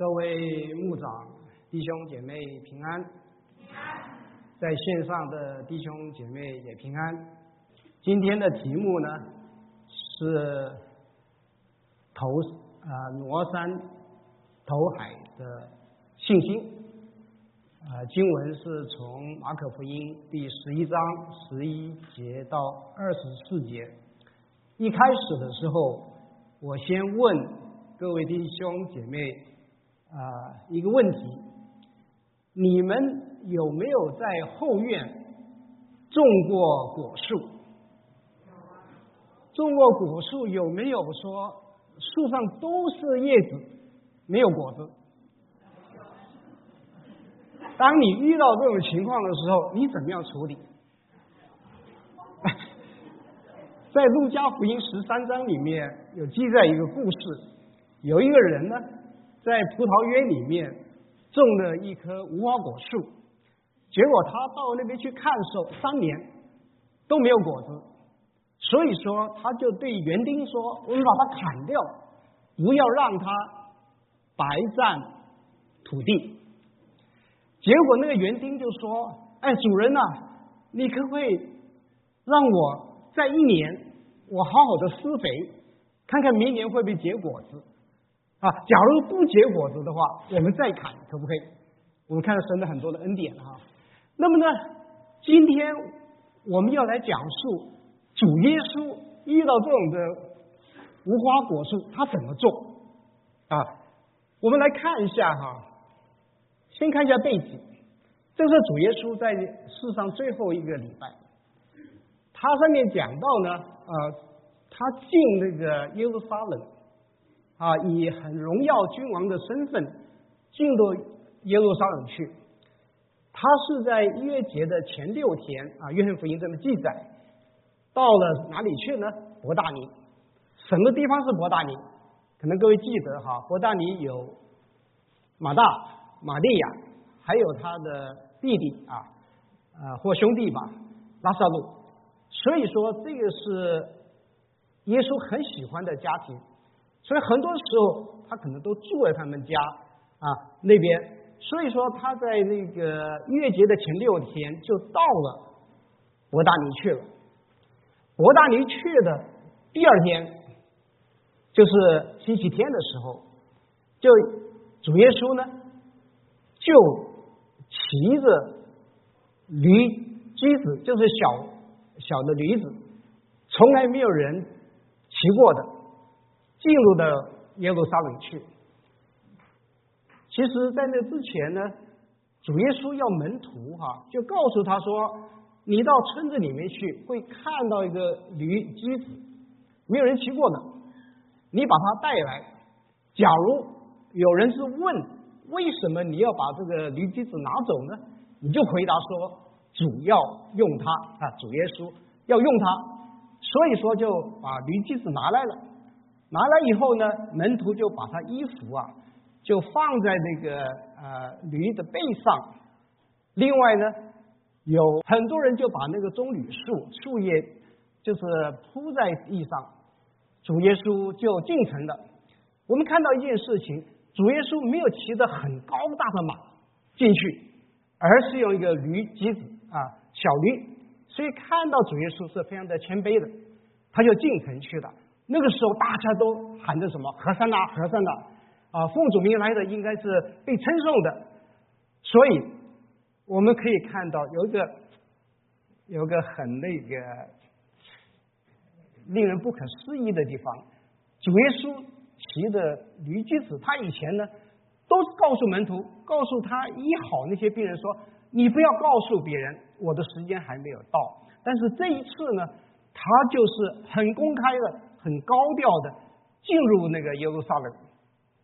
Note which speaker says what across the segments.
Speaker 1: 各位牧长、弟兄姐妹平安，在线上的弟兄姐妹也平安。今天的题目呢是投啊挪山投海的信心。啊，经文是从马可福音第十一章十一节到二十四节。一开始的时候，我先问各位弟兄姐妹。啊，一个问题，你们有没有在后院种过果树？种过果树有没有说树上都是叶子，没有果子？当你遇到这种情况的时候，你怎么样处理？在路加福音十三章里面有记载一个故事，有一个人呢。在葡萄园里面种了一棵无花果树，结果他到那边去看的时候，三年都没有果子，所以说他就对园丁说：“我们把它砍掉，不要让它白占土地。”结果那个园丁就说：“哎，主人呐，你可不可以让我在一年，我好好的施肥，看看明年会不会结果子？”啊，假如不结果子的话，我们再砍，可不可以？我们看到神的很多的恩典哈。那么呢，今天我们要来讲述主耶稣遇到这种的无花果树，他怎么做啊？我们来看一下哈，先看一下背景。这是主耶稣在世上最后一个礼拜，他上面讲到呢，呃，他进那个耶路撒冷。啊，以很荣耀君王的身份进入耶路撒冷去。他是在逾越节的前六天啊，约翰福音这么记载。到了哪里去呢？伯大尼。什么地方是伯大尼？可能各位记得哈，伯大尼有马大、马利亚，还有他的弟弟啊，呃或兄弟吧，拉萨路。所以说，这个是耶稣很喜欢的家庭。所以很多时候，他可能都住在他们家啊那边。所以说，他在那个月节的前六天就到了伯大尼去了。伯大尼去的第二天，就是星期天的时候，就主耶稣呢就骑着驴驹子，就是小小的驴子，从来没有人骑过的。进入到耶路撒冷去。其实，在那之前呢，主耶稣要门徒哈，就告诉他说：“你到村子里面去，会看到一个驴驹子，没有人骑过的，你把它带来。假如有人是问为什么你要把这个驴驹子拿走呢？你就回答说：主要用它啊，主耶稣要用它，所以说就把驴驹子拿来了。”拿来以后呢，门徒就把他衣服啊，就放在那个呃驴的背上。另外呢，有很多人就把那个棕榈树树叶就是铺在地上。主耶稣就进城了。我们看到一件事情，主耶稣没有骑着很高大的马进去，而是用一个驴机子啊小驴，所以看到主耶稣是非常的谦卑的，他就进城去了。那个时候大家都喊着什么“和尚啊，和尚啊”，啊，奉主名来的应该是被称颂的。所以我们可以看到有一个有个很那个令人不可思议的地方。主耶稣骑着驴驹子，他以前呢都告诉门徒，告诉他医好那些病人说：“你不要告诉别人，我的时间还没有到。”但是这一次呢，他就是很公开的。很高调的进入那个耶路撒冷，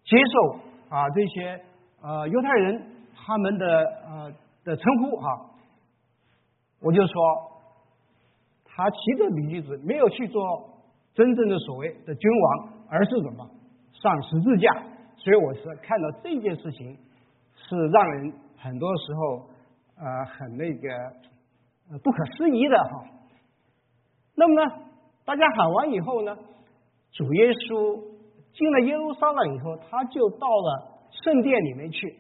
Speaker 1: 接受啊这些呃犹太人他们的呃的称呼哈，我就说他骑着驴驹子没有去做真正的所谓的君王，而是什么上十字架，所以我是看到这件事情是让人很多时候呃很那个不可思议的哈。那么呢？大家喊完以后呢，主耶稣进了耶路撒冷以后，他就到了圣殿里面去，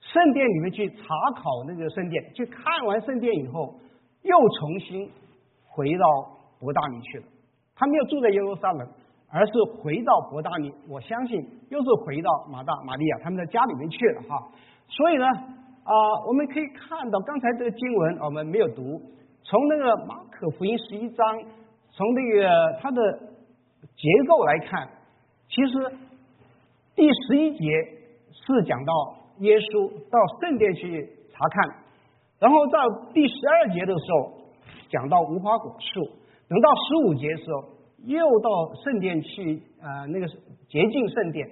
Speaker 1: 圣殿里面去查考那个圣殿，去看完圣殿以后，又重新回到伯大尼去了。他没有住在耶路撒冷，而是回到伯大尼。我相信又是回到马大、玛利亚他们的家里面去了哈。所以呢，啊，我们可以看到刚才这个经文我们没有读，从那个马可福音十一章，从这个它的结构来看，其实第十一节是讲到耶稣到圣殿去查看，然后到第十二节的时候讲到无花果树，等到十五节的时候又到圣殿去啊那个洁净圣殿，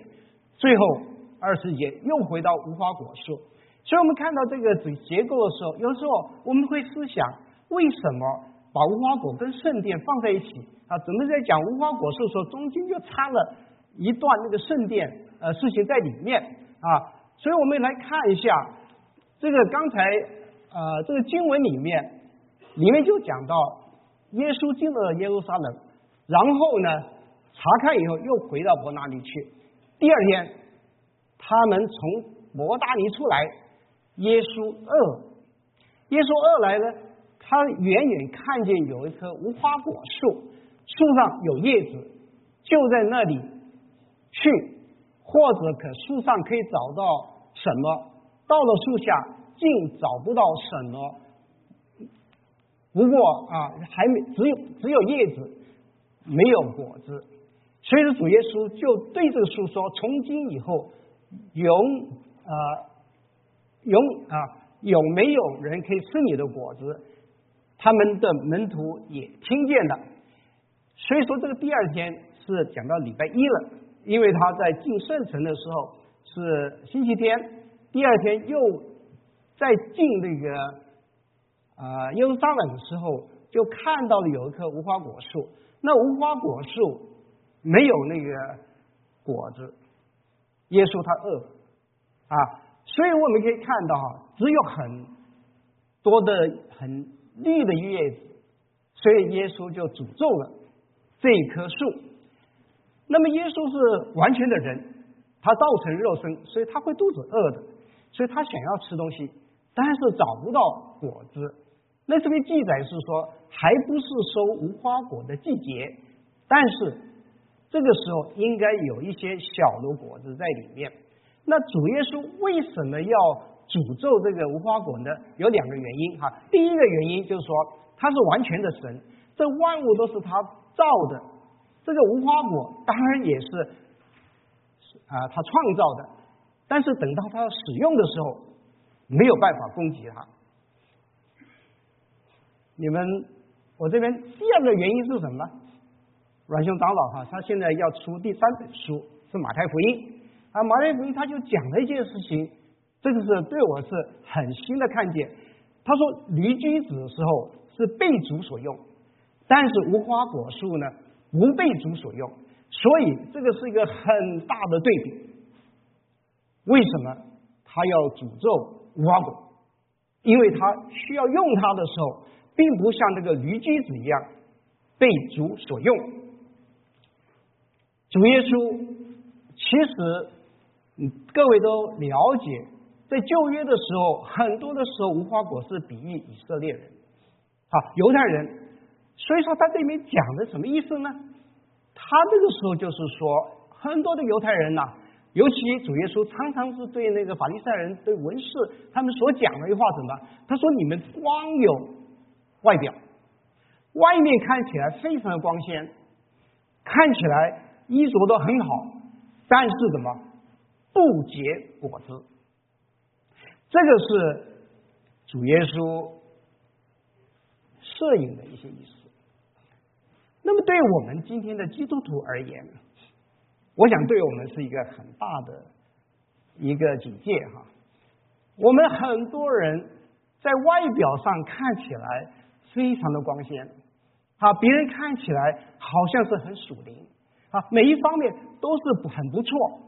Speaker 1: 最后。二十节又回到无花果树，所以我们看到这个结构的时候，有时候我们会思想，为什么把无花果跟圣殿放在一起啊？怎么在讲无花果树的时候，中间就插了一段那个圣殿呃事情在里面啊？所以我们来看一下这个刚才呃这个经文里面，里面就讲到耶稣进了耶路撒冷，然后呢查看以后又回到伯那里去，第二天。他们从摩大尼出来，耶稣二，耶稣二来呢，他远远看见有一棵无花果树，树上有叶子，就在那里去，或者可树上可以找到什么？到了树下竟找不到什么。不过啊，还没只有只有叶子，没有果子。所以说主耶稣就对这个树说：从今以后。有啊，有啊，有没有人可以吃你的果子？他们的门徒也听见了。所以说，这个第二天是讲到礼拜一了，因为他在进圣城的时候是星期天，第二天又在进那个啊耶路撒冷的时候，就看到了有一棵无花果树。那无花果树没有那个果子。耶稣他饿啊，所以我们可以看到哈，只有很多的很绿的叶子，所以耶稣就诅咒了这一棵树。那么耶稣是完全的人，他造成肉身，所以他会肚子饿的，所以他想要吃东西，但是找不到果子。那这边记载是说，还不是收无花果的季节，但是。这个时候应该有一些小的果子在里面。那主耶稣为什么要诅咒这个无花果呢？有两个原因哈。第一个原因就是说他是完全的神，这万物都是他造的。这个无花果当然也是啊他创造的，但是等到他使用的时候没有办法攻击他。你们，我这边第二个原因是什么？阮兄长老哈，他现在要出第三本书，是马太福音啊。马太福音他就讲了一件事情，这个是对我是很新的看见。他说驴驹子的时候是被主所用，但是无花果树呢不被主所用，所以这个是一个很大的对比。为什么他要诅咒无花果？因为他需要用它的时候，并不像这个驴驹子一样被主所用。主耶稣，其实，各位都了解，在旧约的时候，很多的时候无花果是比喻以色列人，啊，犹太人。所以说他这里面讲的什么意思呢？他这个时候就是说，很多的犹太人呐，尤其主耶稣常常是对那个法利赛人、对文士他们所讲的一句话什么？他说：“你们光有外表，外面看起来非常的光鲜，看起来。”衣着都很好，但是什么不结果子？这个是主耶稣摄影的一些意思。那么对我们今天的基督徒而言，我想对我们是一个很大的一个警戒哈。我们很多人在外表上看起来非常的光鲜，啊，别人看起来好像是很属灵。啊，每一方面都是很不错，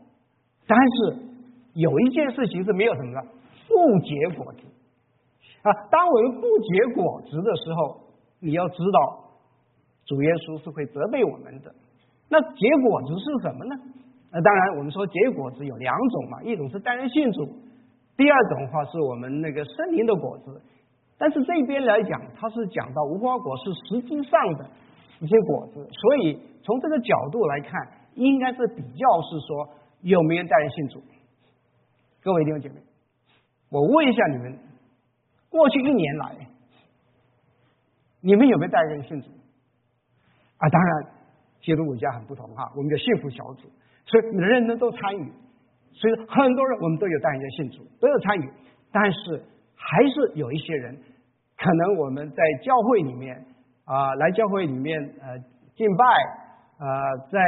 Speaker 1: 但是有一件事情是没有什么的，不结果子啊。当我们不结果子的时候，你要知道，主耶稣是会责备我们的。那结果子是什么呢？那，当然我们说结果子有两种嘛，一种是单人信主，第二种的话是我们那个森林的果子。但是这边来讲，它是讲到无花果是实际上的一些果子，所以从这个角度来看，应该是比较是说有没有带人信主。各位弟兄姐妹，我问一下你们，过去一年来，你们有没有带人信主？啊，当然，基督国家很不同哈，我们叫幸福小组，所以人人都参与，所以很多人我们都有带人信主，都有参与，但是。还是有一些人，可能我们在教会里面啊，来教会里面呃敬拜呃，在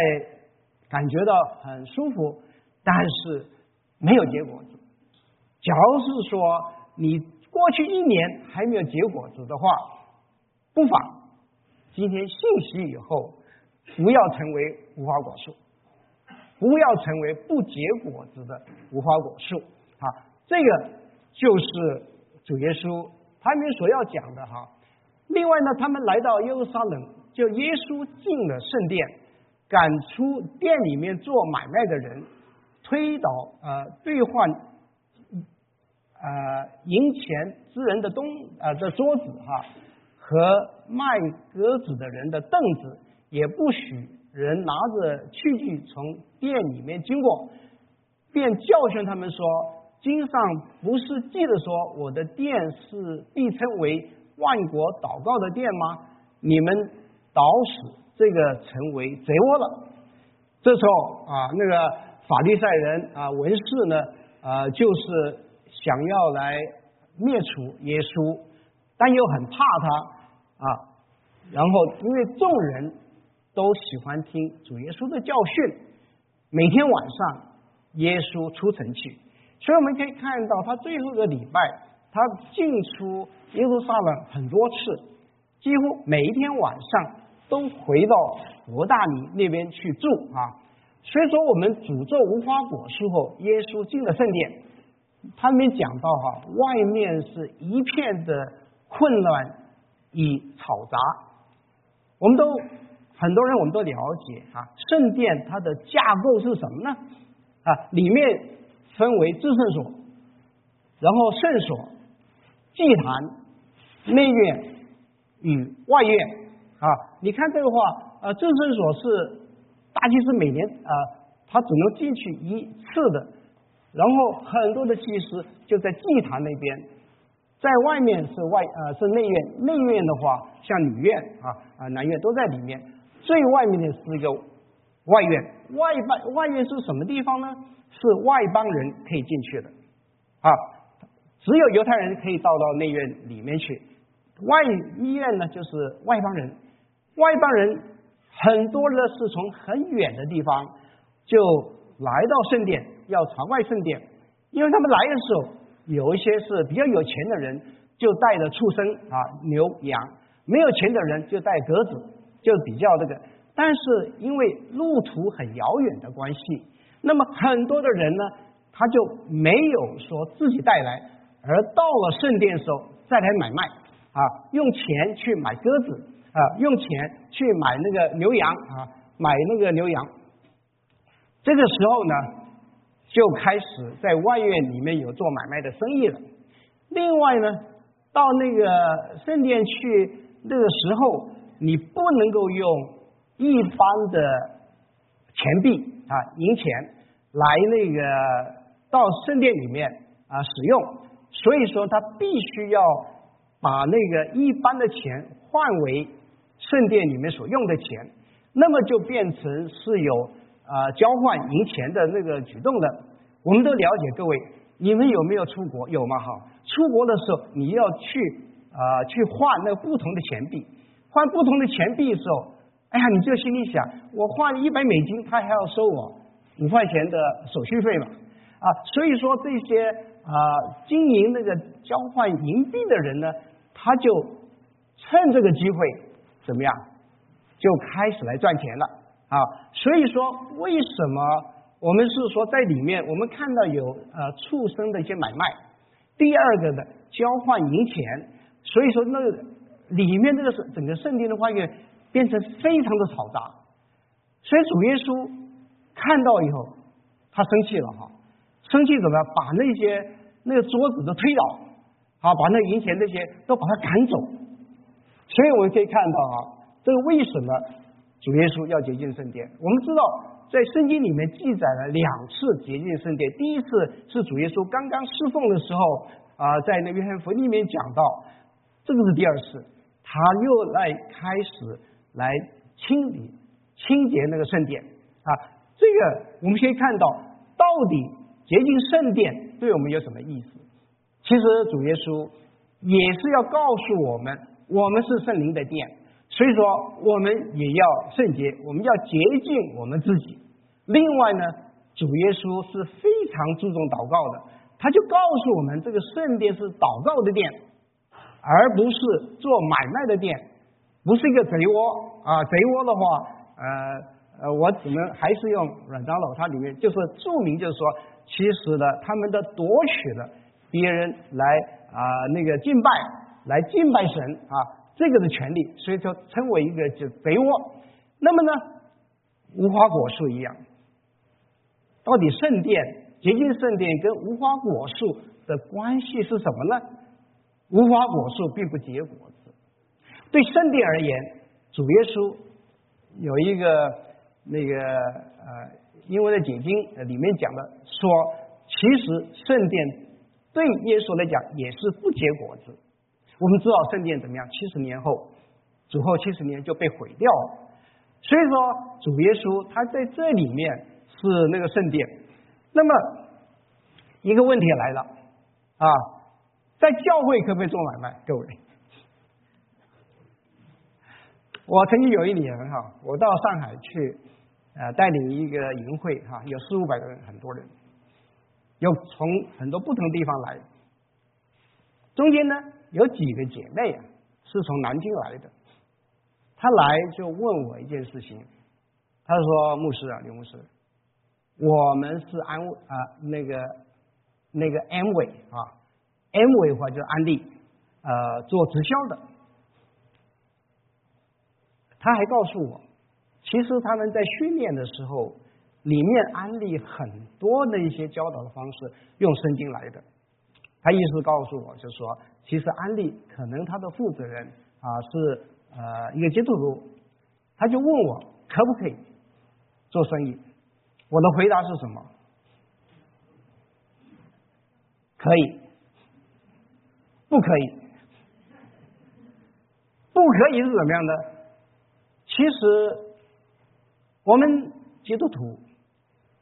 Speaker 1: 感觉到很舒服，但是没有结果。假如是说你过去一年还没有结果子的话，不妨今天信息以后，不要成为无花果树，不要成为不结果子的无花果树啊！这个就是。主耶稣他们所要讲的哈，另外呢，他们来到耶路撒冷，就耶稣进了圣殿，赶出店里面做买卖的人，推倒呃兑换呃银钱之人的东呃的桌子哈，和卖鸽子的人的凳子，也不许人拿着器具从店里面经过，便教训他们说。经上不是记得说我的店是必称为万国祷告的店吗？你们捣使这个成为贼窝了。这时候啊，那个法利赛人啊文士呢啊，就是想要来灭除耶稣，但又很怕他啊。然后因为众人都喜欢听主耶稣的教训，每天晚上耶稣出城去。所以我们可以看到，他最后的礼拜，他进出耶路撒冷很多次，几乎每一天晚上都回到伯大尼那边去住啊。所以说，我们诅咒无花果树后，耶稣进了圣殿，他们讲到哈，外面是一片的混乱与嘈杂。我们都很多人我们都了解啊，圣殿它的架构是什么呢？啊，里面。分为至圣所，然后圣所、祭坛、内院与外院啊。你看这个话，呃，至圣所是大祭司每年啊，他只能进去一次的。然后很多的祭司就在祭坛那边，在外面是外呃是内院，内院的话像女院啊啊男院都在里面，最外面的是一个外院。外外外院是什么地方呢？是外邦人可以进去的啊，只有犹太人可以到到内院里面去。外医院呢，就是外邦人。外邦人很多呢是从很远的地方就来到圣殿，要朝外圣殿。因为他们来的时候，有一些是比较有钱的人，就带着畜生啊牛羊；没有钱的人就带鸽子，就比较这个。但是因为路途很遥远的关系。那么很多的人呢，他就没有说自己带来，而到了圣殿的时候再来买卖啊，用钱去买鸽子啊，用钱去买那个牛羊啊，买那个牛羊。这个时候呢，就开始在外院里面有做买卖的生意了。另外呢，到那个圣殿去那个时候，你不能够用一般的钱币啊，银钱。来那个到圣殿里面啊使用，所以说他必须要把那个一般的钱换为圣殿里面所用的钱，那么就变成是有啊交换银钱的那个举动的。我们都了解，各位，你们有没有出国？有吗？哈，出国的时候你要去啊去换那不同的钱币，换不同的钱币的时候，哎呀，你就心里想，我换一百美金，他还要收我。五块钱的手续费嘛，啊，所以说这些啊经营那个交换银币的人呢，他就趁这个机会怎么样，就开始来赚钱了啊。所以说，为什么我们是说在里面我们看到有呃畜生的一些买卖，第二个呢交换银钱，所以说那里面这个是整个圣殿的花园变成非常的嘈杂，所以主耶稣。看到以后，他生气了哈，生气怎么样？把那些那个桌子都推倒，啊，把那银钱那些都把他赶走。所以我们可以看到啊，这个为什么主耶稣要洁净圣殿？我们知道在圣经里面记载了两次洁净圣殿，第一次是主耶稣刚刚侍奉的时候啊，在那约翰福音里面讲到，这个是第二次，他又来开始来清理、清洁那个圣殿啊。这个我们可以看到，到底洁净圣殿对我们有什么意思？其实主耶稣也是要告诉我们，我们是圣灵的殿，所以说我们也要圣洁，我们要洁净我们自己。另外呢，主耶稣是非常注重祷告的，他就告诉我们，这个圣殿是祷告的殿，而不是做买卖的店，不是一个贼窝啊！贼窝的话，呃。呃，我只能还是用软长老，它里面就是注明，就是说，其实呢，他们的夺取了别人来啊那个敬拜，来敬拜神啊这个的权利，所以说称为一个就贼窝。那么呢，无花果树一样，到底圣殿洁净圣殿跟无花果树的关系是什么呢？无花果树并不结果子，对圣殿而言，主耶稣有一个。那个呃，因为的解经里面讲的说，其实圣殿对耶稣来讲也是不结果子。我们知道圣殿怎么样？七十年后，主后七十年就被毁掉了。所以说，主耶稣他在这里面是那个圣殿。那么一个问题来了啊，在教会可不可以做买卖？各位，我曾经有一年哈，我到上海去。呃，带领一个营会哈，有四五百个人，很多人，有从很多不同地方来。中间呢，有几个姐妹啊，是从南京来的。她来就问我一件事情，她说：“牧师啊，刘牧师，我们是安啊那个那个安伟啊，安伟的话就是安利，呃，做直销的。”他还告诉我。其实他们在训练的时候，里面安利很多的一些教导的方式，用圣经来的。他意思告诉我，就是说，其实安利可能他的负责人啊是呃一个基督徒，他就问我可不可以做生意。我的回答是什么？可以，不可以，不可以是怎么样的？其实。我们基督徒，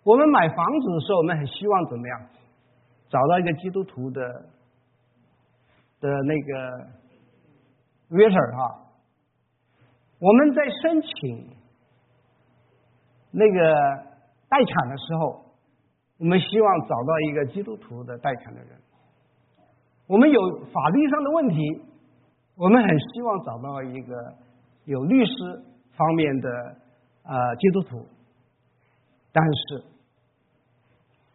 Speaker 1: 我们买房子的时候，我们很希望怎么样？找到一个基督徒的的那个约 r 哈。我们在申请那个代产的时候，我们希望找到一个基督徒的代产的人。我们有法律上的问题，我们很希望找到一个有律师方面的。啊，基督徒，但是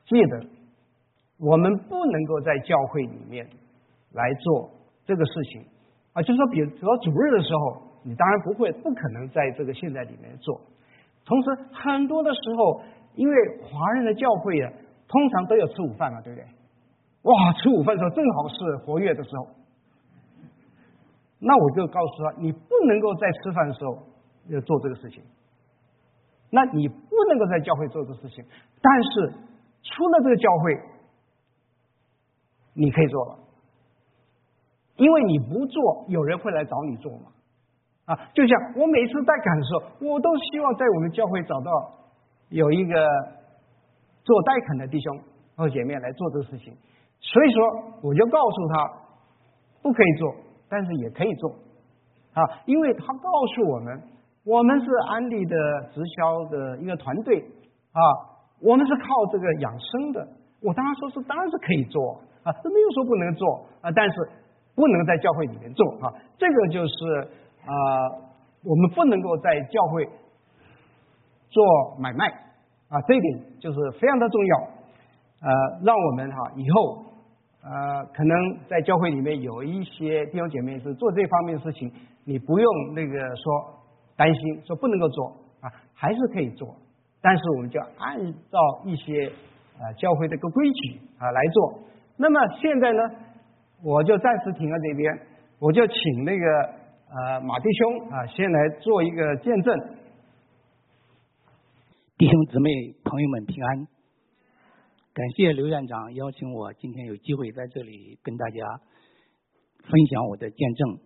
Speaker 1: 记得，我们不能够在教会里面来做这个事情啊。就是说，比如说主日的时候，你当然不会、不可能在这个现在里面做。同时，很多的时候，因为华人的教会啊，通常都有吃午饭嘛，对不对？哇，吃午饭的时候正好是活跃的时候，那我就告诉他，你不能够在吃饭的时候要做这个事情。那你不能够在教会做这个事情，但是出了这个教会，你可以做了，因为你不做，有人会来找你做嘛。啊，就像我每次带感的时候，我都希望在我们教会找到有一个做代肯的弟兄或姐妹来做这个事情，所以说我就告诉他不可以做，但是也可以做啊，因为他告诉我们。我们是安利的直销的一个团队啊，我们是靠这个养生的。我当然说是，当然是可以做啊，这没有说不能做啊，但是不能在教会里面做啊。这个就是啊，我们不能够在教会做买卖啊，这一点就是非常的重要。呃，让我们哈以后呃，可能在教会里面有一些弟兄姐妹是做这方面的事情，你不用那个说。担心说不能够做啊，还是可以做但是我们就按照一些啊教会这个规矩啊来做。那么现在呢，我就暂时停在这边，我就请那个呃马弟兄啊先来做一个见证。
Speaker 2: 弟兄姊妹朋友们平安，感谢刘院长邀请我今天有机会在这里跟大家分享我的见证。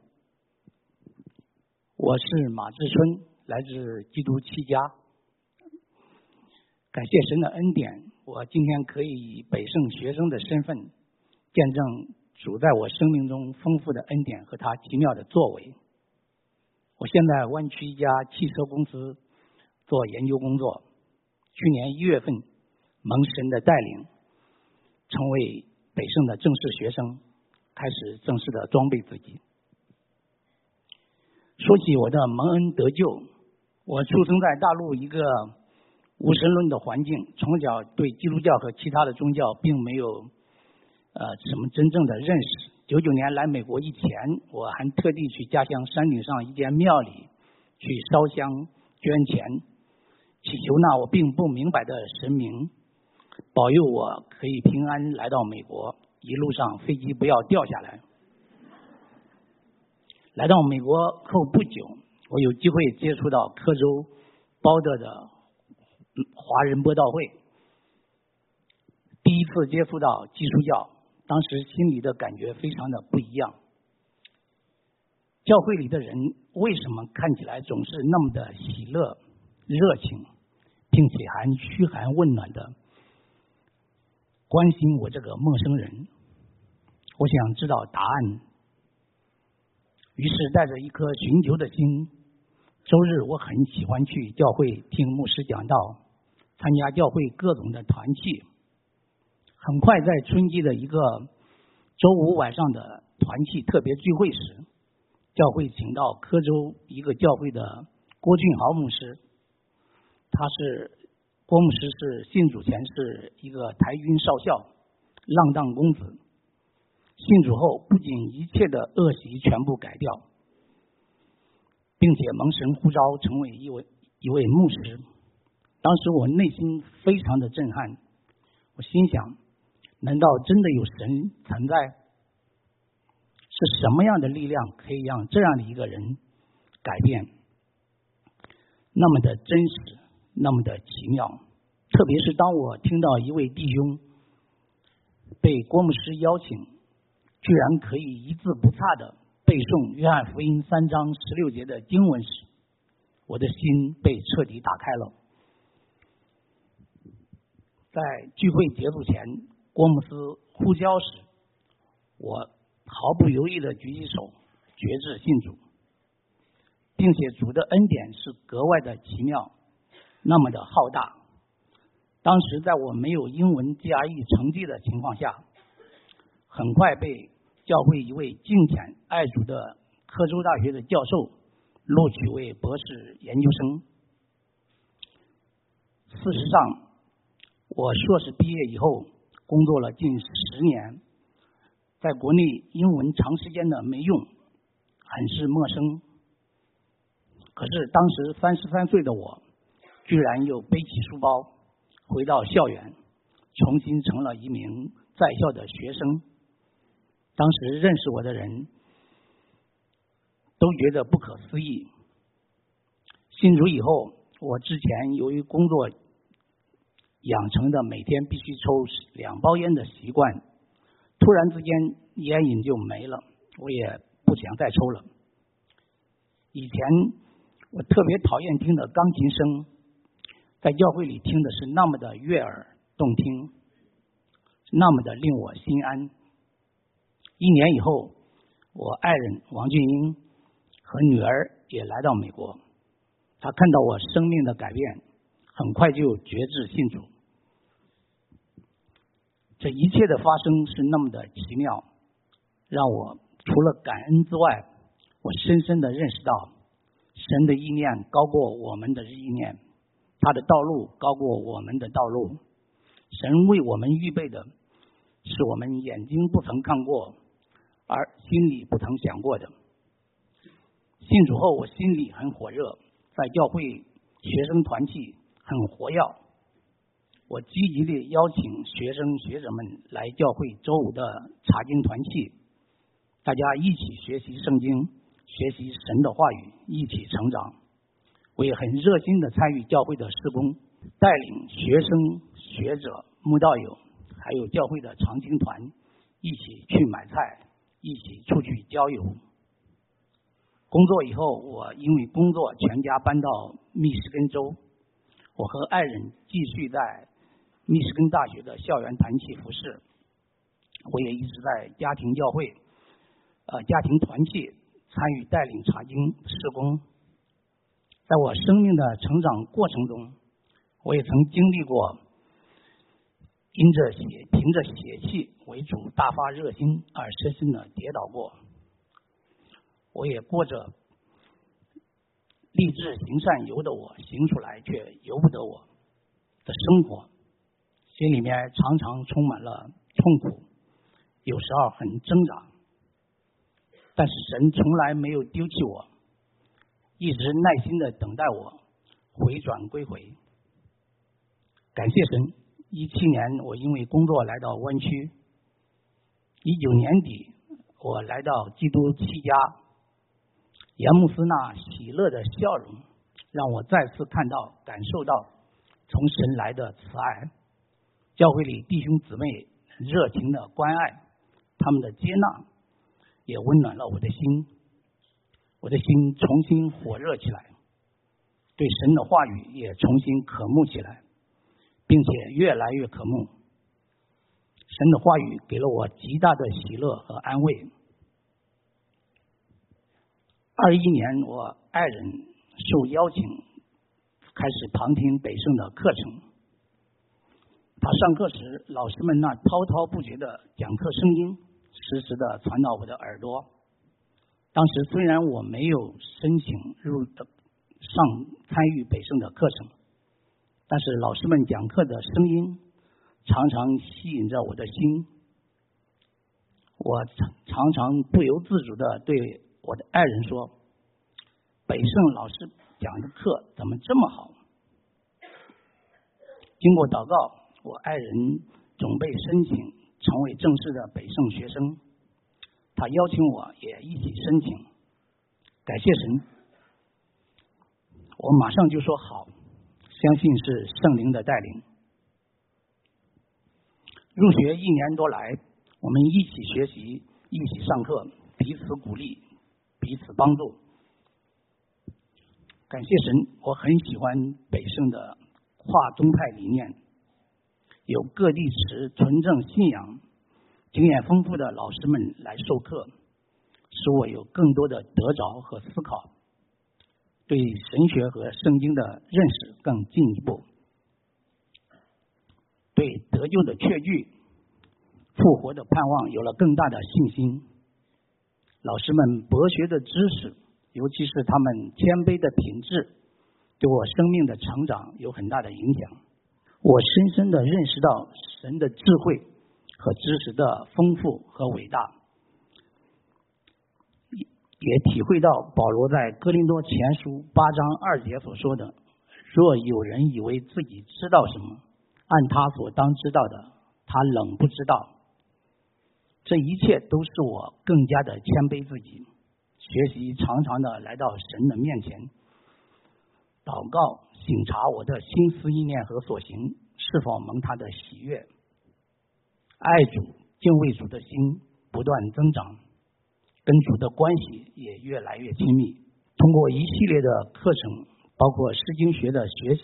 Speaker 2: 我是马志春，来自基督七家。感谢神的恩典，我今天可以以北圣学生的身份见证主在我生命中丰富的恩典和他奇妙的作为。我现在湾区一家汽车公司做研究工作，去年一月份蒙神的带领，成为北圣的正式学生，开始正式的装备自己。说起我的蒙恩得救，我出生在大陆一个。无神论的环境，从小对基督教和其他的宗教并没有呃什么真正的认识。九九年来美国以前，我还特地去家乡山顶上一间庙里去烧香捐钱，祈求那我并不明白的神明保佑我可以平安来到美国，一路上飞机不要掉下来。来到美国后不久，我有机会接触到科州包德的。华人播道会，第一次接触到基督教，当时心里的感觉非常的不一样。教会里的人为什么看起来总是那么的喜乐、热情，并且还嘘寒问暖的关心我这个陌生人？我想知道答案，于是带着一颗寻求的心，周日我很喜欢去教会听牧师讲道。参加教会各种的团契，很快在春季的一个周五晚上的团契特别聚会时，教会请到科州一个教会的郭俊豪牧师，他是郭牧师是信主前是一个台军少校，浪荡公子，信主后不仅一切的恶习全部改掉，并且蒙神呼召成为一位一位牧师。当时我内心非常的震撼，我心想：难道真的有神存在？是什么样的力量可以让这样的一个人改变？那么的真实，那么的奇妙。特别是当我听到一位弟兄被郭牧师邀请，居然可以一字不差的背诵约翰福音三章十六节的经文时，我的心被彻底打开了。在聚会结束前，郭牧师呼叫时，我毫不犹豫的举起手，决志信主，并且主的恩典是格外的奇妙，那么的浩大。当时在我没有英文 GRE 成绩的情况下，很快被教会一位敬虔爱主的科州大学的教授录取为博士研究生。事实上。我硕士毕业以后，工作了近十年，在国内英文长时间的没用，很是陌生。可是当时三十三岁的我，居然又背起书包回到校园，重新成了一名在校的学生。当时认识我的人都觉得不可思议。信主以后，我之前由于工作。养成的每天必须抽两包烟的习惯，突然之间烟瘾就没了，我也不想再抽了。以前我特别讨厌听的钢琴声，在教会里听的是那么的悦耳动听，那么的令我心安。一年以后，我爱人王俊英和女儿也来到美国，他看到我生命的改变，很快就决志信主。这一切的发生是那么的奇妙，让我除了感恩之外，我深深的认识到，神的意念高过我们的意念，他的道路高过我们的道路，神为我们预备的是我们眼睛不曾看过，而心里不曾想过的。信主后，我心里很火热，在教会学生团契很活跃。我积极的邀请学生学者们来教会周五的查经团契，大家一起学习圣经，学习神的话语，一起成长。我也很热心的参与教会的施工，带领学生、学者、慕道友，还有教会的长青团，一起去买菜，一起出去郊游。工作以后，我因为工作全家搬到密西根州，我和爱人继续在。密歇根大学的校园团契服饰，我也一直在家庭教会、呃家庭团契参与带领查经施工。在我生命的成长过程中，我也曾经历过因着血凭着血气为主大发热心而深深的跌倒过。我也过着立志行善由得我行出来却由不得我的生活。心里面常常充满了痛苦，有时候很挣扎，但是神从来没有丢弃我，一直耐心的等待我回转归回。感谢神，一七年我因为工作来到湾区，一九年底我来到基督七家，严牧斯那喜乐的笑容，让我再次看到、感受到从神来的慈爱。教会里弟兄姊妹热情的关爱，他们的接纳也温暖了我的心，我的心重新火热起来，对神的话语也重新渴慕起来，并且越来越渴慕。神的话语给了我极大的喜乐和安慰。二一年，我爱人受邀请开始旁听北圣的课程。他上课时，老师们那滔滔不绝的讲课声音，时时的传到我的耳朵。当时虽然我没有申请入的上参与北圣的课程，但是老师们讲课的声音常常吸引着我的心。我常常不由自主的对我的爱人说：“北圣老师讲的课怎么这么好？”经过祷告。我爱人准备申请成为正式的北圣学生，他邀请我也一起申请。感谢神，我马上就说好，相信是圣灵的带领。入学一年多来，我们一起学习，一起上课，彼此鼓励，彼此帮助。感谢神，我很喜欢北圣的跨宗派理念。有各地持纯正信仰、经验丰富的老师们来授课，使我有更多的得着和思考，对神学和圣经的认识更进一步，对得救的确据、复活的盼望有了更大的信心。老师们博学的知识，尤其是他们谦卑的品质，对我生命的成长有很大的影响。我深深的认识到神的智慧和知识的丰富和伟大，也体会到保罗在哥林多前书八章二节所说的：“若有人以为自己知道什么，按他所当知道的，他冷不知道。”这一切都是我更加的谦卑自己，学习常常的来到神的面前，祷告。警察我的心思意念和所行是否蒙他的喜悦，爱主敬畏主的心不断增长，跟主的关系也越来越亲密。通过一系列的课程，包括诗经学的学习，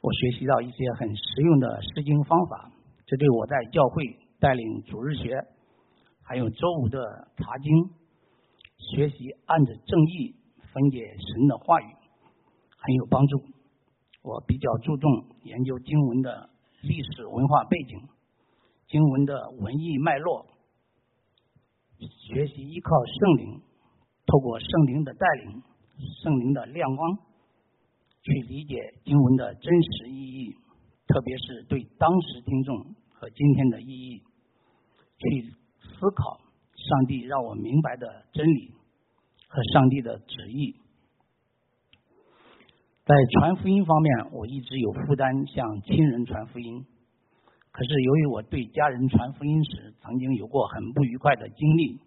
Speaker 2: 我学习到一些很实用的诗经方法，这对我在教会带领主日学，还有周五的查经学习，按着正义分解神的话语。很有帮助。我比较注重研究经文的历史文化背景，经文的文艺脉络，学习依靠圣灵，透过圣灵的带领，圣灵的亮光，去理解经文的真实意义，特别是对当时听众和今天的意义，去思考上帝让我明白的真理和上帝的旨意。在传福音方面，我一直有负担向亲人传福音。可是由于我对家人传福音时曾经有过很不愉快的经历，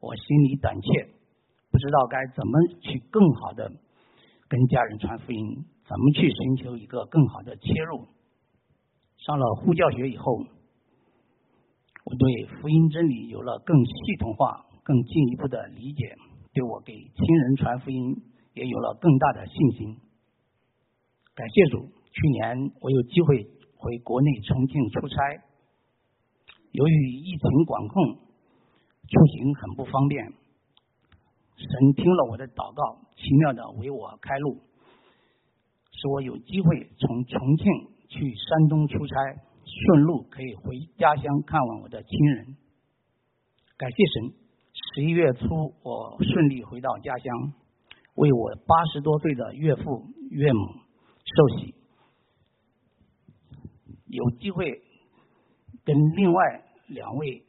Speaker 2: 我心里胆怯，不知道该怎么去更好的跟家人传福音，怎么去寻求一个更好的切入。上了呼教学以后，我对福音真理有了更系统化、更进一步的理解，对我给亲人传福音也有了更大的信心。感谢主，去年我有机会回国内重庆出差，由于疫情管控，出行很不方便。神听了我的祷告，奇妙的为我开路，使我有机会从重庆去山东出差。顺路可以回家乡看望我的亲人，感谢神。十一月初，我顺利回到家乡，为我八十多岁的岳父岳母受洗。有机会跟另外两位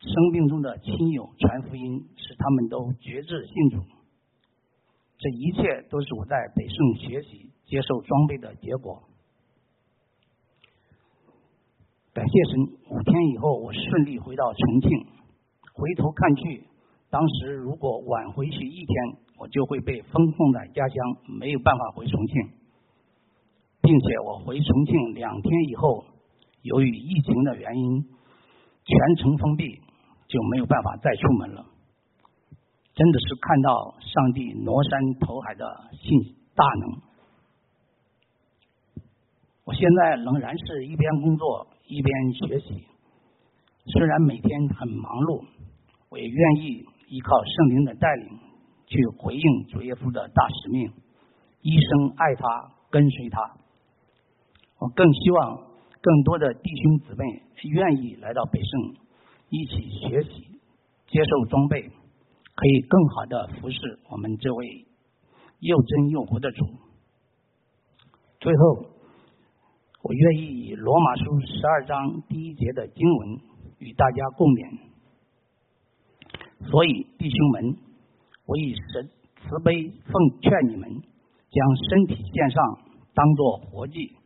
Speaker 2: 生病中的亲友传福音，使他们都觉志信主。这一切都是我在北圣学习、接受装备的结果。感谢神，五天以后我顺利回到重庆。回头看去，当时如果晚回去一天，我就会被封控在家乡，没有办法回重庆。并且我回重庆两天以后，由于疫情的原因，全城封闭，就没有办法再出门了。真的是看到上帝挪山投海的信大能。我现在仍然是一边工作。一边学习，虽然每天很忙碌，我也愿意依靠圣灵的带领去回应主耶稣的大使命，一生爱他，跟随他。我更希望更多的弟兄姊妹愿意来到北圣，一起学习，接受装备，可以更好的服侍我们这位又真又活的主。最后。我愿意以罗马书十二章第一节的经文与大家共勉。所以弟兄们，我以神慈悲奉劝你们，将身体献上，当作活祭，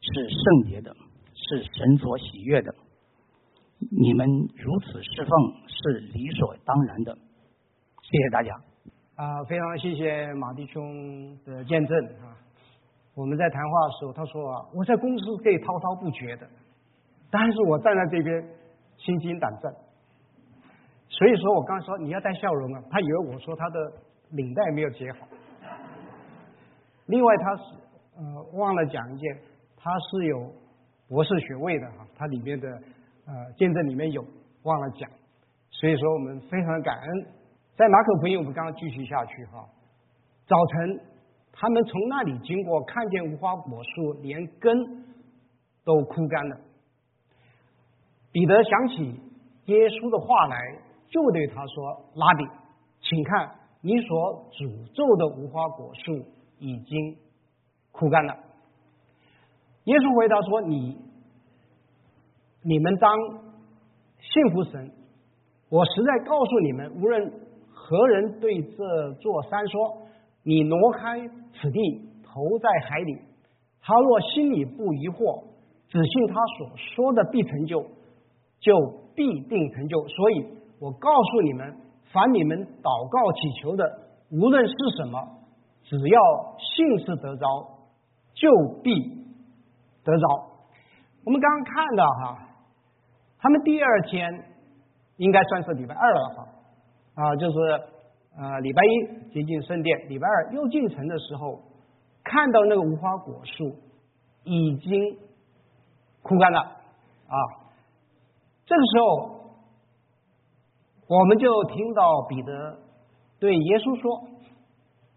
Speaker 2: 是圣洁的，是神所喜悦的。你们如此侍奉是理所当然的。谢谢大家。
Speaker 1: 啊，非常谢谢马弟兄的见证啊。我们在谈话的时候，他说啊，我在公司可以滔滔不绝的，但是我站在这边心惊胆战。所以说我刚说你要带笑容啊，他以为我说他的领带没有解好。另外他是呃忘了讲一件，他是有博士学位的哈，他里面的呃见证里面有忘了讲，所以说我们非常感恩。在马可福音我们刚刚继续下去哈，早晨。他们从那里经过，看见无花果树连根都枯干了。彼得想起耶稣的话来，就对他说：“拉比，请看，你所诅咒的无花果树已经枯干了。”耶稣回答说：“你你们当信服神。我实在告诉你们，无论何人对这座山说。”你挪开此地，投在海里。他若心里不疑惑，只信他所说的必成就，就必定成就。所以我告诉你们，凡你们祷告祈求的，无论是什么，只要信是得着，就必得着。我们刚刚看到哈，他们第二天应该算是礼拜二了哈啊，就是。啊，礼拜一接近圣殿，礼拜二又进城的时候，看到那个无花果树已经枯干了啊。这个时候，我们就听到彼得对耶稣说：“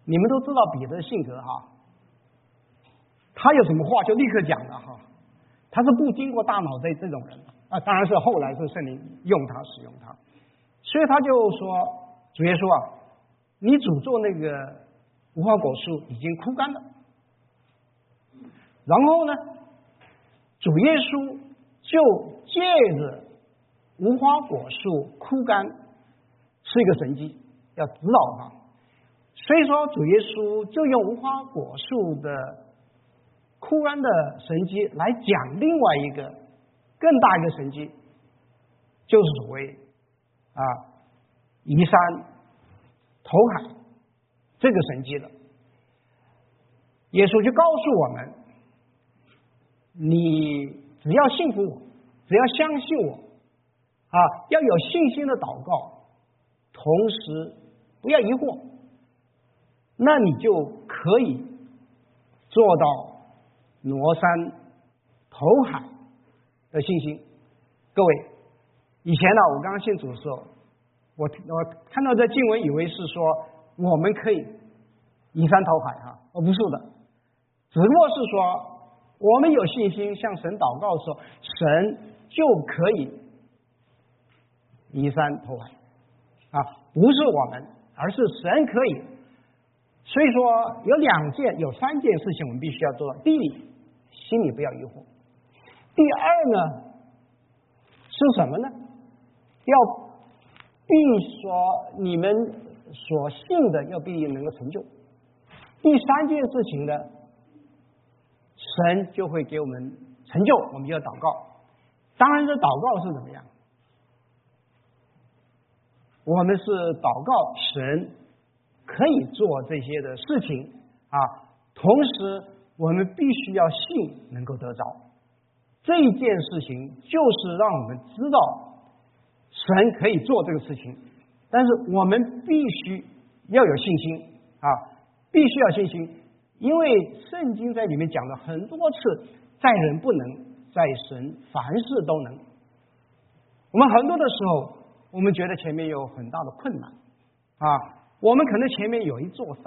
Speaker 1: 你们都知道彼得性格哈，他有什么话就立刻讲了哈，他是不经过大脑的这种人啊。当然是后来是圣灵用他使用他，所以他就说主耶稣啊。”你诅咒那个无花果树已经枯干了，然后呢，主耶稣就借着无花果树枯干是一个神迹，要指导他，所以说，主耶稣就用无花果树的枯干的神迹来讲另外一个更大一个神迹，就是所谓啊移山投海这个神迹的。耶稣就告诉我们：你只要信服我，只要相信我，啊，要有信心的祷告，同时不要疑惑。那你就可以做到挪山投海的信心。各位，以前呢，我刚刚信主的时候，我我看到这经文，以为是说我们可以移山投海哈，哦，不是的，只不过是说我们有信心向神祷告的时候，神就可以移山投海啊，不是我们，而是神可以。所以说，有两件、有三件事情我们必须要做到。第一，心里不要疑惑；第二呢，是什么呢？要必说你们所信的要必定能够成就。第三件事情呢，神就会给我们成就。我们就要祷告。当然，这祷告是怎么样？我们是祷告神。可以做这些的事情啊，同时我们必须要信能够得着这一件事情，就是让我们知道神可以做这个事情，但是我们必须要有信心啊，必须要信心，因为圣经在里面讲了很多次，在人不能，在神凡事都能。我们很多的时候，我们觉得前面有很大的困难啊。我们可能前面有一座山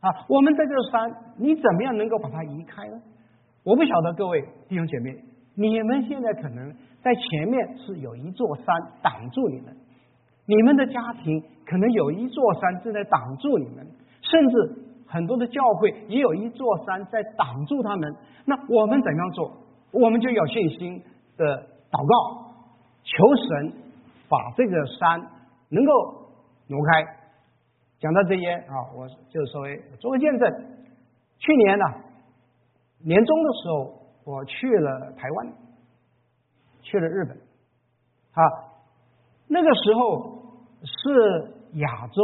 Speaker 1: 啊，我们在这个山，你怎么样能够把它移开呢？我不晓得各位弟兄姐妹，你们现在可能在前面是有一座山挡住你们，你们的家庭可能有一座山正在挡住你们，甚至很多的教会也有一座山在挡住他们。那我们怎样做？我们就有信心的祷告，求神把这个山能够挪开。讲到这些啊，我就稍微做个见证。去年呢，年终的时候，我去了台湾，去了日本，啊，那个时候是亚洲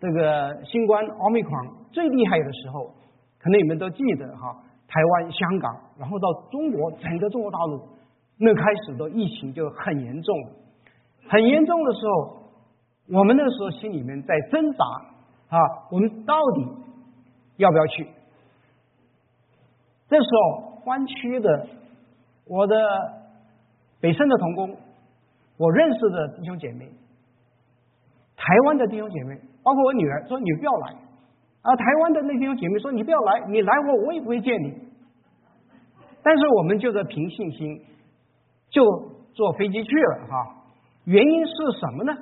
Speaker 1: 这个新冠奥密克戎最厉害的时候，可能你们都记得哈，台湾、香港，然后到中国，整个中国大陆，那开始的疫情就很严重了，很严重的时候。我们那个时候心里面在挣扎啊，我们到底要不要去？这时候，湾区的我的北深的同工，我认识的弟兄姐妹，台湾的弟兄姐妹，包括我女儿，说你不要来啊。台湾的那弟兄姐妹说你不要来，你来我我也不会见你。但是我们就是凭信心就坐飞机去了哈。原因是什么呢？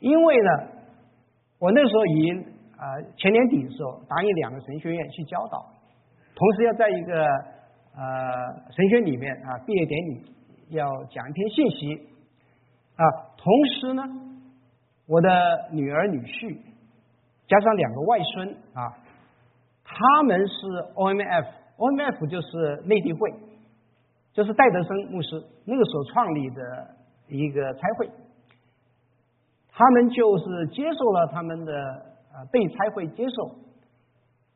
Speaker 1: 因为呢，我那时候已经啊前年底的时候答应两个神学院去教导，同时要在一个呃神学里面啊毕业典礼要讲一篇信息啊，同时呢，我的女儿女婿加上两个外孙啊，他们是 OMF，OMF 就是内地会，就是戴德生牧师那个时候创立的一个差会。他们就是接受了他们的呃被差会接受，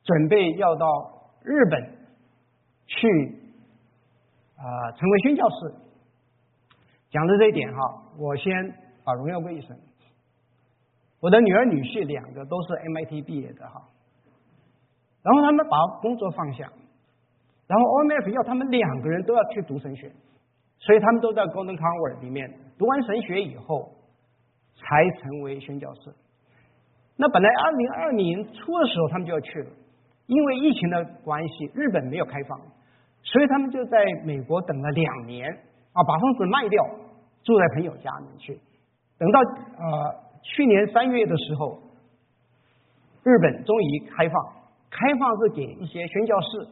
Speaker 1: 准备要到日本去啊成为宣教士。讲到这一点哈，我先把荣耀归一神。我的女儿女婿两个都是 MIT 毕业的哈，然后他们把工作放下，然后 OMF 要他们两个人都要去读神学，所以他们都在 Golden c o n v e r 里面读完神学以后。才成为宣教士。那本来二零二年初的时候他们就要去了，因为疫情的关系，日本没有开放，所以他们就在美国等了两年啊，把房子卖掉，住在朋友家里面去。等到呃去年三月的时候，日本终于开放，开放是给一些宣教士、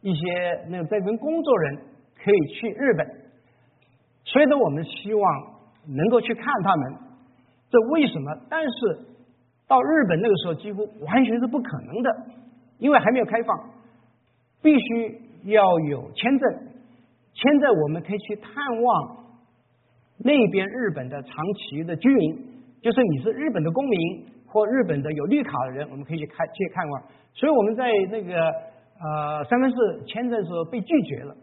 Speaker 1: 一些那个这边工作人可以去日本，所以呢，我们希望能够去看他们。这为什么？但是到日本那个时候几乎完全是不可能的，因为还没有开放，必须要有签证，签证我们可以去探望那边日本的长期的居民，就是你是日本的公民或日本的有绿卡的人，我们可以去看去看望。所以我们在那个呃三藩市签证的时候被拒绝了，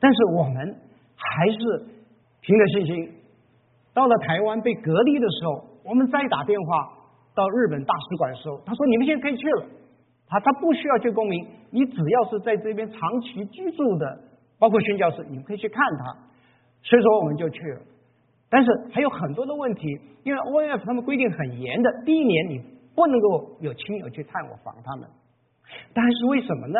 Speaker 1: 但是我们还是凭着信心，到了台湾被隔离的时候，我们再打电话。到日本大使馆的时候，他说：“你们现在可以去了。他他不需要去公民，你只要是在这边长期居住的，包括宣教士，你们可以去看他。所以说我们就去了。但是还有很多的问题，因为 O F 他们规定很严的，第一年你不能够有亲友去探我访他们。但是为什么呢？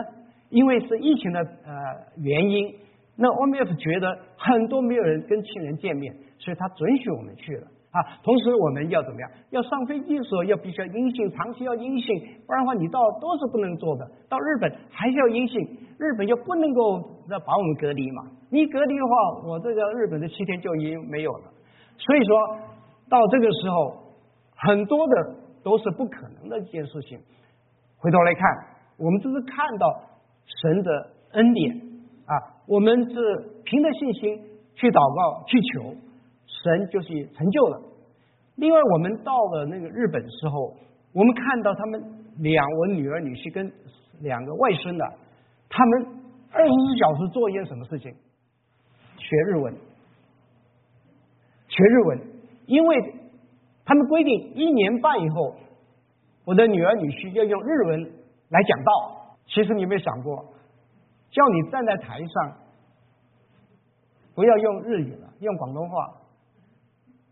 Speaker 1: 因为是疫情的呃原因，那 O F 觉得很多没有人跟亲人见面，所以他准许我们去了。”啊，同时我们要怎么样？要上飞机的时候要必须要阴性，长期要阴性，不然的话你到都是不能做的。到日本还是要阴性，日本就不能够要把我们隔离嘛。你隔离的话，我这个日本的七天就已经没有了。所以说到这个时候，很多的都是不可能的一件事情。回头来看，我们只是看到神的恩典，我们是凭着信心去祷告去求。神就是成就了。另外，我们到了那个日本时候，我们看到他们两我女儿女婿跟两个外孙的，他们二十四小时做一件什么事情？学日文，学日文，因为他们规定一年半以后，我的女儿女婿要用日文来讲道。其实你有没有想过，叫你站在台上，不要用日语了，用广东话。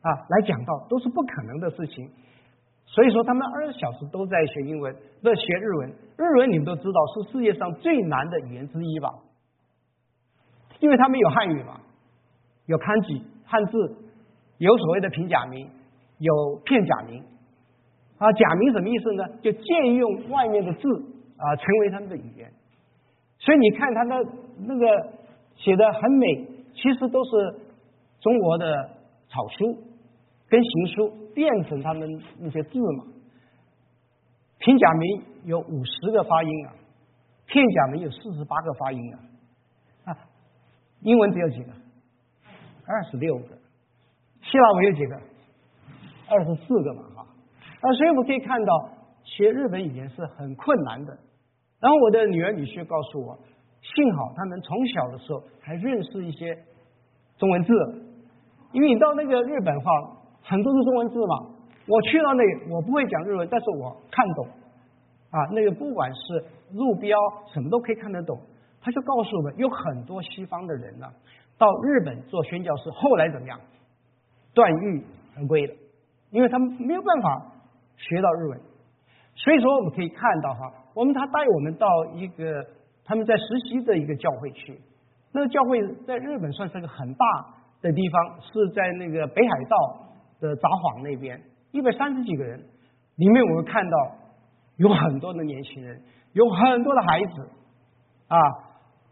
Speaker 1: 啊，来讲到都是不可能的事情，所以说他们二十小时都在学英文，在学日文。日文你们都知道是世界上最难的语言之一吧？因为他们有汉语嘛，有康体汉字，有所谓的平假名，有片假名。啊，假名什么意思呢？就借用外面的字啊，成为他们的语言。所以你看他的那个写的很美，其实都是中国的草书。跟行书变成他们那些字嘛，平假名有五十个发音啊，片假名有四十八个发音啊，啊，英文只有几个？二十六个，希腊文有几个？二十四个嘛，哈，啊，所以我们可以看到学日本语言是很困难的。然后我的女儿女婿告诉我，幸好他们从小的时候还认识一些中文字，因为你到那个日本话。很多是中文字嘛，我去到那，我不会讲日文，但是我看懂啊，那个不管是路标什么都可以看得懂。他就告诉我们，有很多西方的人呢，到日本做宣教士，后来怎么样，断狱而归了，因为他们没有办法学到日文。所以说，我们可以看到哈，我们他带我们到一个他们在实习的一个教会去，那个教会在日本算是个很大的地方，是在那个北海道。的札幌那边一百三十几个人，里面我们看到有很多的年轻人，有很多的孩子啊，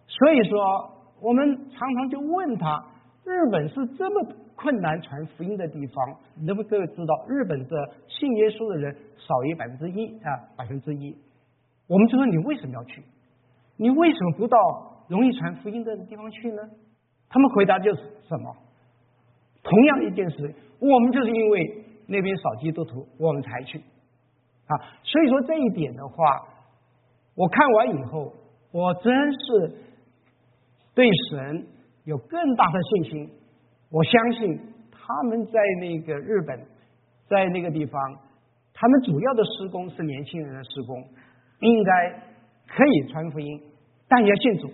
Speaker 1: 所以说我们常常就问他，日本是这么困难传福音的地方，能不能各位知道日本的信耶稣的人少于百分之一啊百分之一？我们就说你为什么要去？你为什么不到容易传福音的地方去呢？他们回答就是什么？同样一件事。我们就是因为那边少基督徒，我们才去啊。所以说这一点的话，我看完以后，我真是对神有更大的信心。我相信他们在那个日本，在那个地方，他们主要的施工是年轻人的施工，应该可以传福音，但也要信主。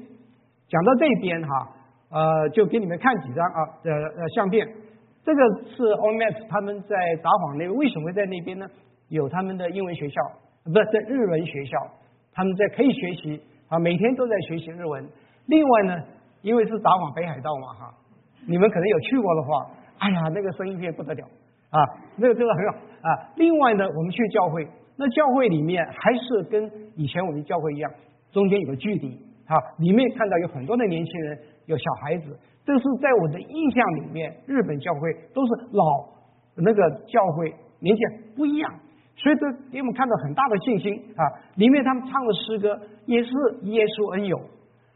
Speaker 1: 讲到这边哈，呃，就给你们看几张啊，呃呃相片。这个是 o m a s 他们在札幌那边，为什么在那边呢？有他们的英文学校，不是在日文学校，他们在可以学习啊，每天都在学习日文。另外呢，因为是札幌北海道嘛哈，你们可能有去过的话，哎呀，那个声音片不得了啊，那个真的很好啊。另外呢，我们去教会，那教会里面还是跟以前我们教会一样，中间有个距离啊，里面看到有很多的年轻人，有小孩子。这是在我的印象里面，日本教会都是老那个教会，年纪不一样。所以这给我们看到很大的信心啊。里面他们唱的诗歌也是耶稣恩友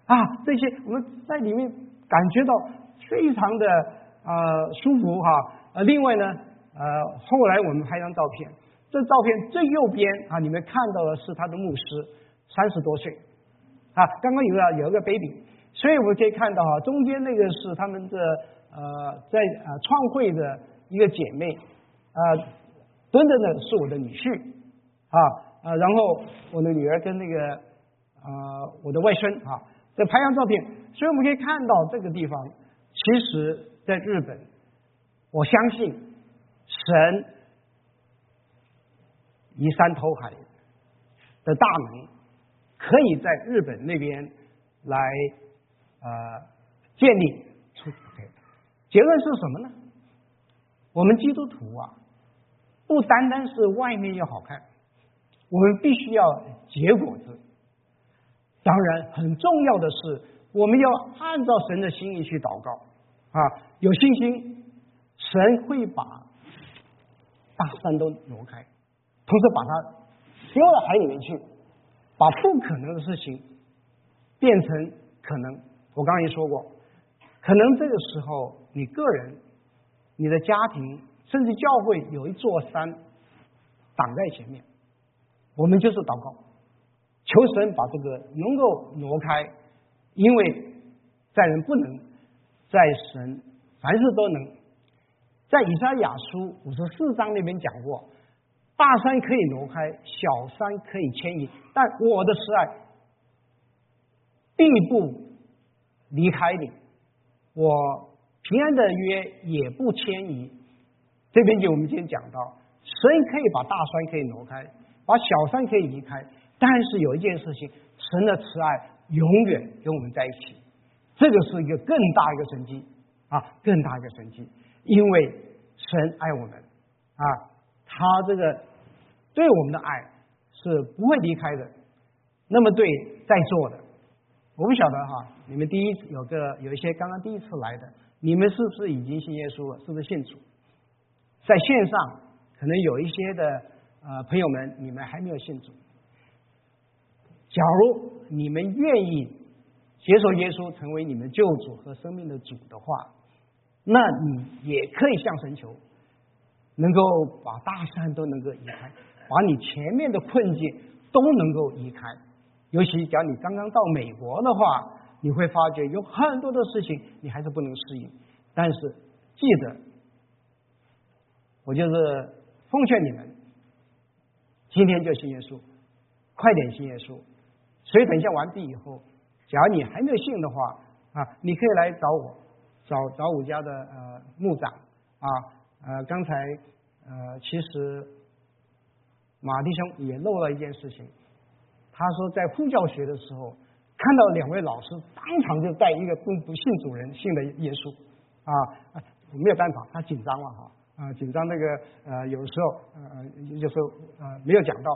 Speaker 1: 啊，这些我们在里面感觉到非常的呃舒服哈。呃，另外呢，呃，后来我们拍张照片，这照片最右边啊，你们看到的是他的牧师，三十多岁。啊，刚刚有个有一个 baby，所以我们可以看到哈，中间那个是他们的呃在呃创会的一个姐妹。啊。蹲着的是我的女婿。啊啊，然后我的女儿跟那个啊我的外孙啊，在拍张照片，所以我们可以看到这个地方，其实在日本，我相信神移山投海的大能，可以在日本那边来呃建立出结论是什么呢？我们基督徒啊。不单单是外面要好看，我们必须要结果子。当然，很重要的是，我们要按照神的心意去祷告啊，有信心，神会把大山都挪开，同时把它丢到海里面去，把不可能的事情变成可能。我刚刚也说过，可能这个时候，你个人、你的家庭。甚至教会有一座山挡在前面，我们就是祷告，求神把这个能够挪开，因为在人不能，在神凡事都能。在以赛亚书五十四章那边讲过，大山可以挪开，小山可以迁移，但我的慈爱并不离开你，我平安的约也不迁移。这边就我们今天讲到，神可以把大山可以挪开，把小山可以离开，但是有一件事情，神的慈爱永远跟我们在一起，这个是一个更大一个神迹。啊，更大一个神迹，因为神爱我们啊，他这个对我们的爱是不会离开的。那么对在座的，我不晓得哈，你们第一有个有一些刚刚第一次来的，你们是不是已经信耶稣了？是不是信主？在线上，可能有一些的呃朋友们，你们还没有信主。假如你们愿意接受耶稣成为你们救主和生命的主的话，那你也可以向神求，能够把大山都能够移开，把你前面的困境都能够移开。尤其假如你刚刚到美国的话，你会发觉有很多的事情你还是不能适应，但是记得。我就是奉劝你们，今天就信耶稣，快点信耶稣。所以等一下完毕以后，假如你还没有信的话啊，你可以来找我，找找我家的呃牧长啊呃刚才呃其实马弟兄也漏了一件事情，他说在呼教学的时候看到两位老师当场就带一个不不信主人信的耶稣啊，没有办法，他紧张了哈。啊，紧张那个呃，有时候呃，有时候呃没有讲到，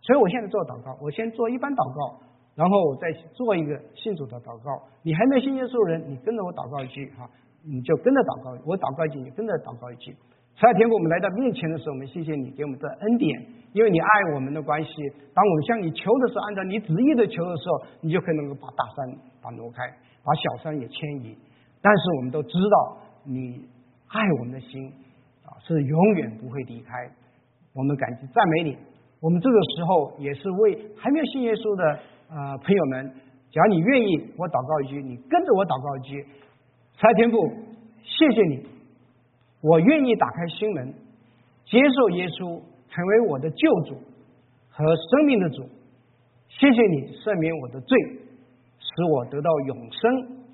Speaker 1: 所以我现在做祷告，我先做一般祷告，然后我再做一个信主的祷告。你还没信耶稣的人，你跟着我祷告一句哈，你就跟着祷告，我祷告一句，你跟着祷告一句。慈爱天父，我们来到面前的时候，我们谢谢你给我们的恩典，因为你爱我们的关系。当我们向你求的时候，按照你旨意的求的时候，你就可能够把大山把挪开，把小山也迁移。但是我们都知道，你爱我们的心啊。是永远不会离开，我们感激赞美你。我们这个时候也是为还没有信耶稣的呃朋友们，只要你愿意，我祷告一句，你跟着我祷告一句。财天父，谢谢你，我愿意打开心门，接受耶稣成为我的救主和生命的主。谢谢你赦免我的罪，使我得到永生。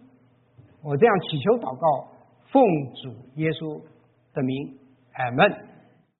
Speaker 1: 我这样祈求祷告，奉主耶稣的名。阿门